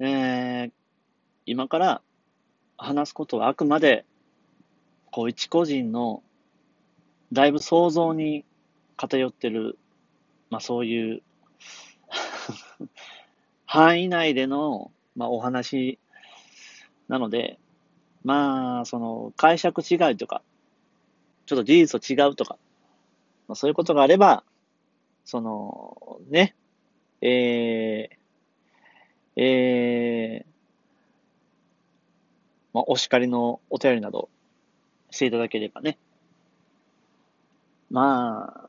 えー、今から話すことはあくまで、こう、一個人の、だいぶ想像に偏ってる、まあそういう 範囲内での、まあお話なので、まあ、その解釈違いとか、ちょっと事実と違うとか、まあ、そういうことがあれば、その、ね、えー、えー、まあ、お叱りのお便りなどしていただければね。まあ、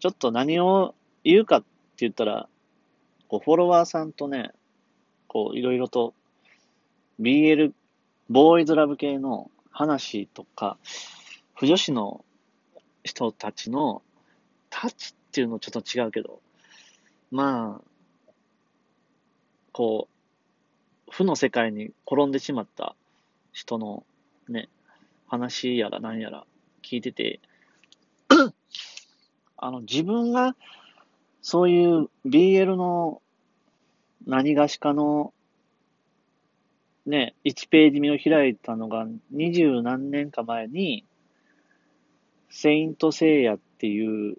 ちょっと何を言うかって言ったら、こう、フォロワーさんとね、こう、いろいろと BL ボーイズラブ系の話とか、不女子の人たちのタッチっていうのちょっと違うけど、まあ、こう、負の世界に転んでしまった人のね、話やら何やら聞いてて、あの、自分がそういう BL の何がしかのね、1ページ目を開いたのが二十何年か前に、セイントセイヤっていう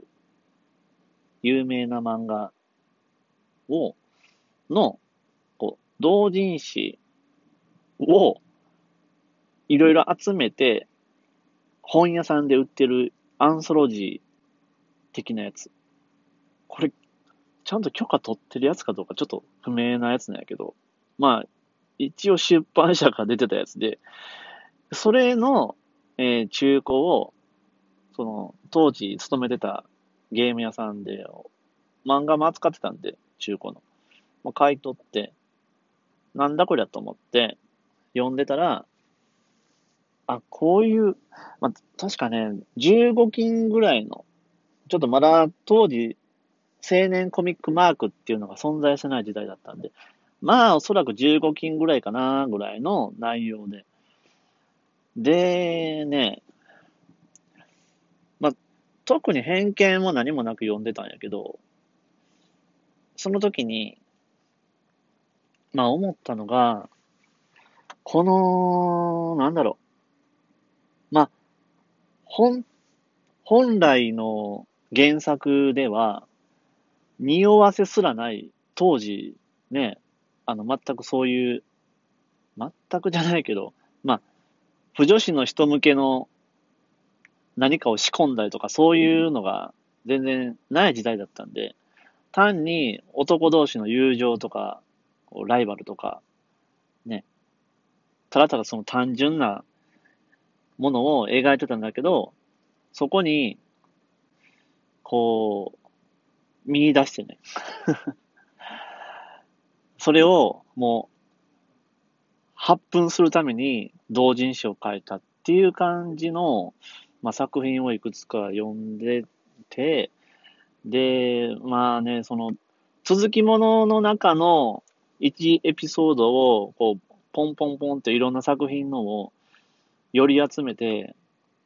有名な漫画を、の、同人誌をいろいろ集めて、本屋さんで売ってるアンソロジー的なやつ。これ、ちゃんと許可取ってるやつかどうかちょっと不明なやつなんやけど、まあ、一応出版社から出てたやつで、それの、えー、中古を、その、当時勤めてたゲーム屋さんで、漫画も扱ってたんで、中古の。まあ、買い取って、なんだこりゃと思って、読んでたら、あ、こういう、まあ、確かね、15金ぐらいの、ちょっとまだ当時、青年コミックマークっていうのが存在してない時代だったんで、まあ、おそらく15金ぐらいかな、ぐらいの内容で。で、ね、まあ、特に偏見も何もなく読んでたんやけど、その時に、まあ思ったのが、この、なんだろう。まあ、本、本来の原作では、匂わせすらない当時ね、あの、全くそういう、全くじゃないけど、まあ、不女子の人向けの何かを仕込んだりとか、そういうのが全然ない時代だったんで、単に男同士の友情とか、ライバルとか、ね、ただただその単純なものを描いてたんだけど、そこに、こう、見出してね。それをもう、発奮するために同人誌を書いたっていう感じの、まあ、作品をいくつか読んでて、で、まあね、その、続きものの中の1エピソードを、こう、ポンポンポンっていろんな作品のを、より集めて、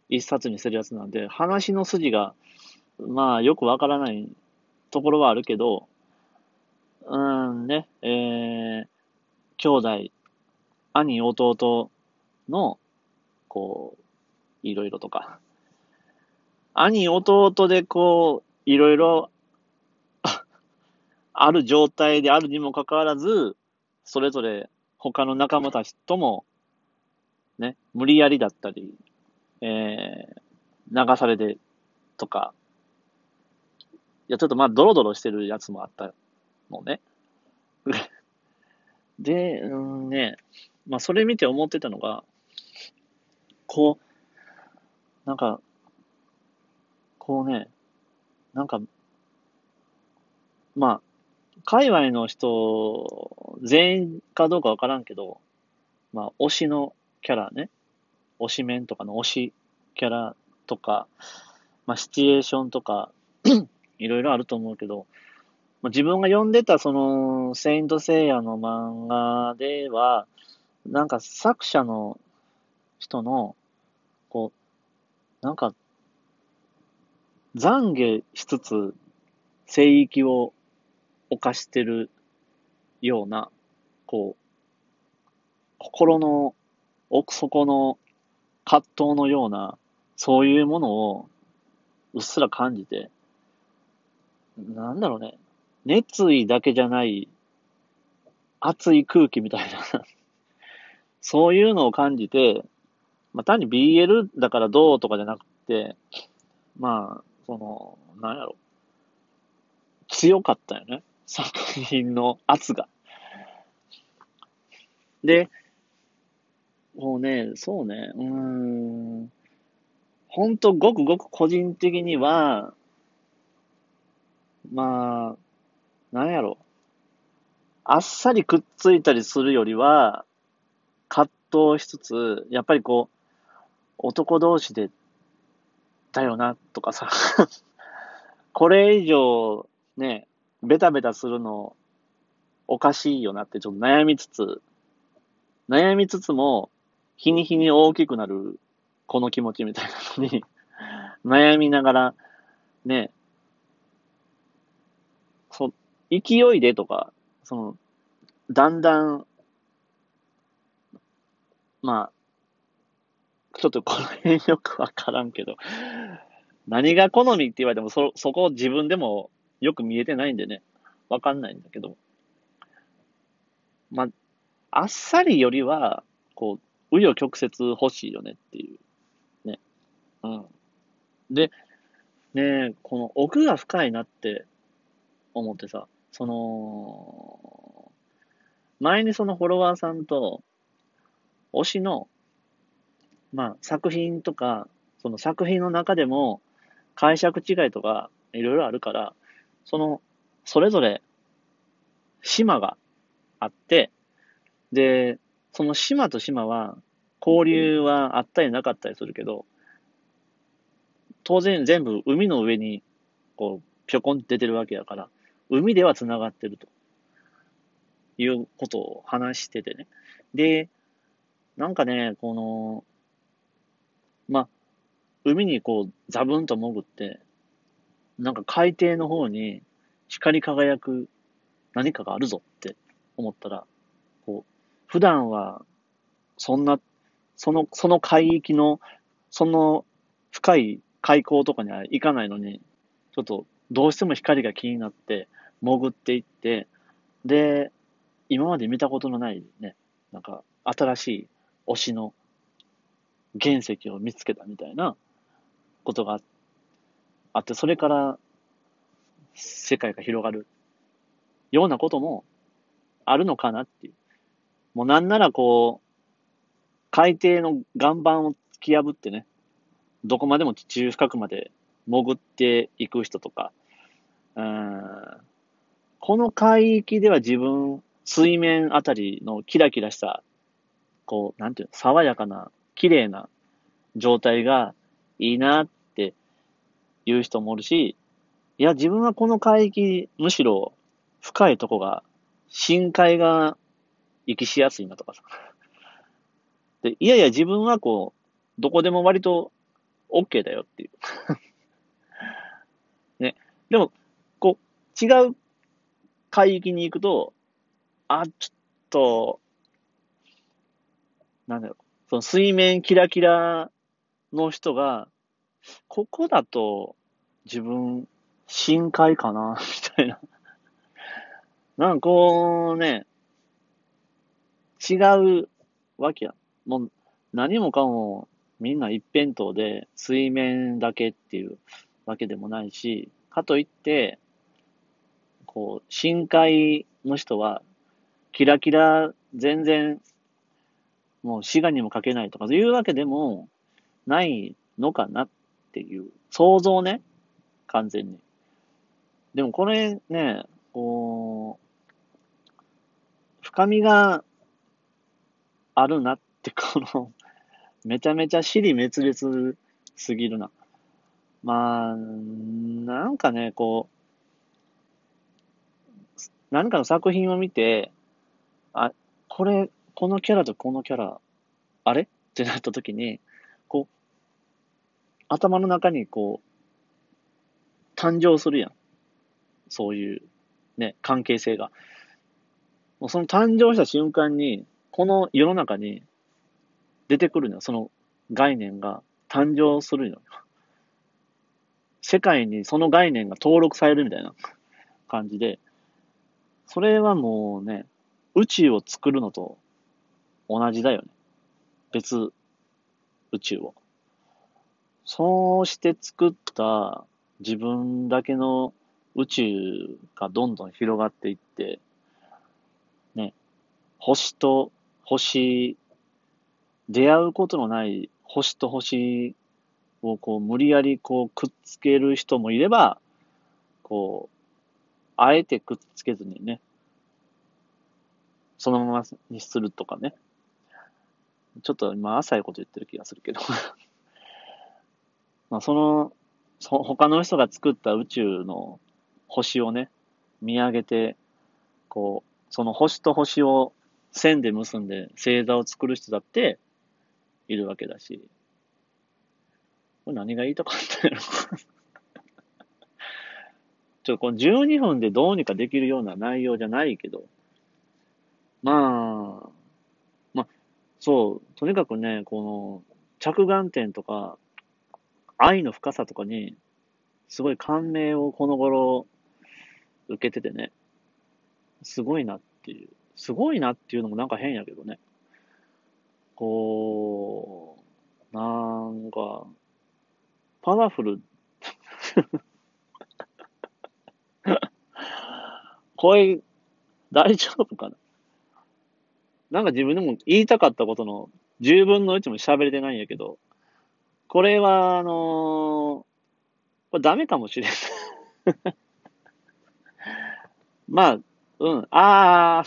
一冊にするやつなんで、話の筋が、まあ、よくわからないところはあるけど、うんね、えー、兄弟、兄、弟の、こう、いろいろとか。兄、弟でこう、いろいろ、ある状態であるにもかかわらず、それぞれ他の仲間たちとも、ね、無理やりだったり、えー、流されてとか、いや、ちょっとまあ、ドロドロしてるやつもあったのね。で、うんね、まあそれ見て思ってたのが、こう、なんか、こうね、なんか、まあ、界隈の人、全員かどうかわからんけど、まあ、推しのキャラね、推しメンとかの推しキャラとか、まあ、シチュエーションとか、いろいろあると思うけど、まあ自分が読んでたその、セイントセイヤの漫画では、なんか作者の人の、こう、なんか、懺悔しつつ、聖域を犯してるようなこう、心の奥底の葛藤のような、そういうものをうっすら感じて、なんだろうね、熱意だけじゃない熱い空気みたいな。そういうのを感じて、まあ単に BL だからどうとかじゃなくて、まあ、その、なんやろ、強かったよね。作品の圧が。で、もうね、そうね、うん、ほんとごくごく個人的には、まあ、なんやろ。あっさりくっついたりするよりは、葛藤しつつ、やっぱりこう、男同士で、だよな、とかさ、これ以上、ね、ベタベタするの、おかしいよなってちょっと悩みつつ、悩みつつも、日に日に大きくなる、この気持ちみたいなのに 悩みながら、ね、そ、勢いでとか、その、だんだん、まあ、ちょっとこの辺よくわからんけど、何が好みって言われても、そ、そこを自分でもよく見えてないんでね、わかんないんだけど、まあ、あっさりよりは、こう、紆余曲折欲しいよねっていう。ね。うん。で、ねこの奥が深いなって思ってさ、その、前にそのフォロワーさんと、推しの、まあ、作品とか、その作品の中でも解釈違いとかいろいろあるから、その、それぞれ島があって、で、その島と島は交流はあったりなかったりするけど、当然全部海の上にこう、ぴょこんって出てるわけやから、海では繋がってるということを話しててね。で、なんかね、この、ま、海にこう、ザブンと潜って、なんか海底の方に光り輝く何かがあるぞって思ったら、こう、普段は、そんな、その、その海域の、その深い海溝とかには行かないのに、ちょっとどうしても光が気になって、潜っていって、で、今まで見たことのないね、なんか新しい推しの原石を見つけたみたいなことがあっあって、それから世界が広がるようなこともあるのかなっていう。もうなんならこう、海底の岩盤を突き破ってね、どこまでも地中深くまで潜っていく人とか、うん、この海域では自分、水面あたりのキラキラした、こう、なんていうの、爽やかな、綺麗な状態がいいなっていう人もおるし、いや、自分はこの海域、むしろ深いとこが、深海が息しやすいなとかさ。で、いやいや、自分はこう、どこでも割と OK だよっていう。ね。でも、こう、違う海域に行くと、あ、ちょっと、なんだろう、その水面キラキラの人が、ここだと自分深海かな、みたいな。なんかこうね、違うわけや。もう何もかもみんな一辺倒で水面だけっていうわけでもないし、かといって、こう、深海の人は、キラキラ全然、もう滋賀にもかけないとかいうわけでもないのかなっていう想像ね、完全に。でもこれね、こう、深みがあるなってこの めちゃめちゃ尻滅裂すぎるな。まあ、なんかね、こう、何かの作品を見て、あ、これ、このキャラとこのキャラ、あれ？ってなった時に、こう、頭の中にこう、誕生するやん。そういう、ね、関係性が。もうその誕生した瞬間に、この世の中に出てくるのよ。その概念が誕生するのよ。世界にその概念が登録されるみたいな感じで、それはもうね、宇宙を作るのと同じだよね。別宇宙を。そうして作った自分だけの宇宙がどんどん広がっていって、ね、星と星、出会うことのない星と星をこう無理やりこうくっつける人もいれば、こう、あえてくっつけずにね、そのままにするとかね。ちょっと今浅いこと言ってる気がするけど まあその、そ他の人が作った宇宙の星をね、見上げて、こう、その星と星を線で結んで星座を作る人だっているわけだし、これ何が言いたかったんやろ ちょっとこの12分でどうにかできるような内容じゃないけど、まあ、まあ、そう、とにかくね、この着眼点とか、愛の深さとかに、すごい感銘をこの頃受けててね、すごいなっていう、すごいなっていうのもなんか変やけどね。こう、なんか、パワフル 声、大丈夫かな？なんか自分でも言いたかったことの10分の1も喋れてないんやけど、これは、あのー、これダメかもしれない。まあ、うん、ああ、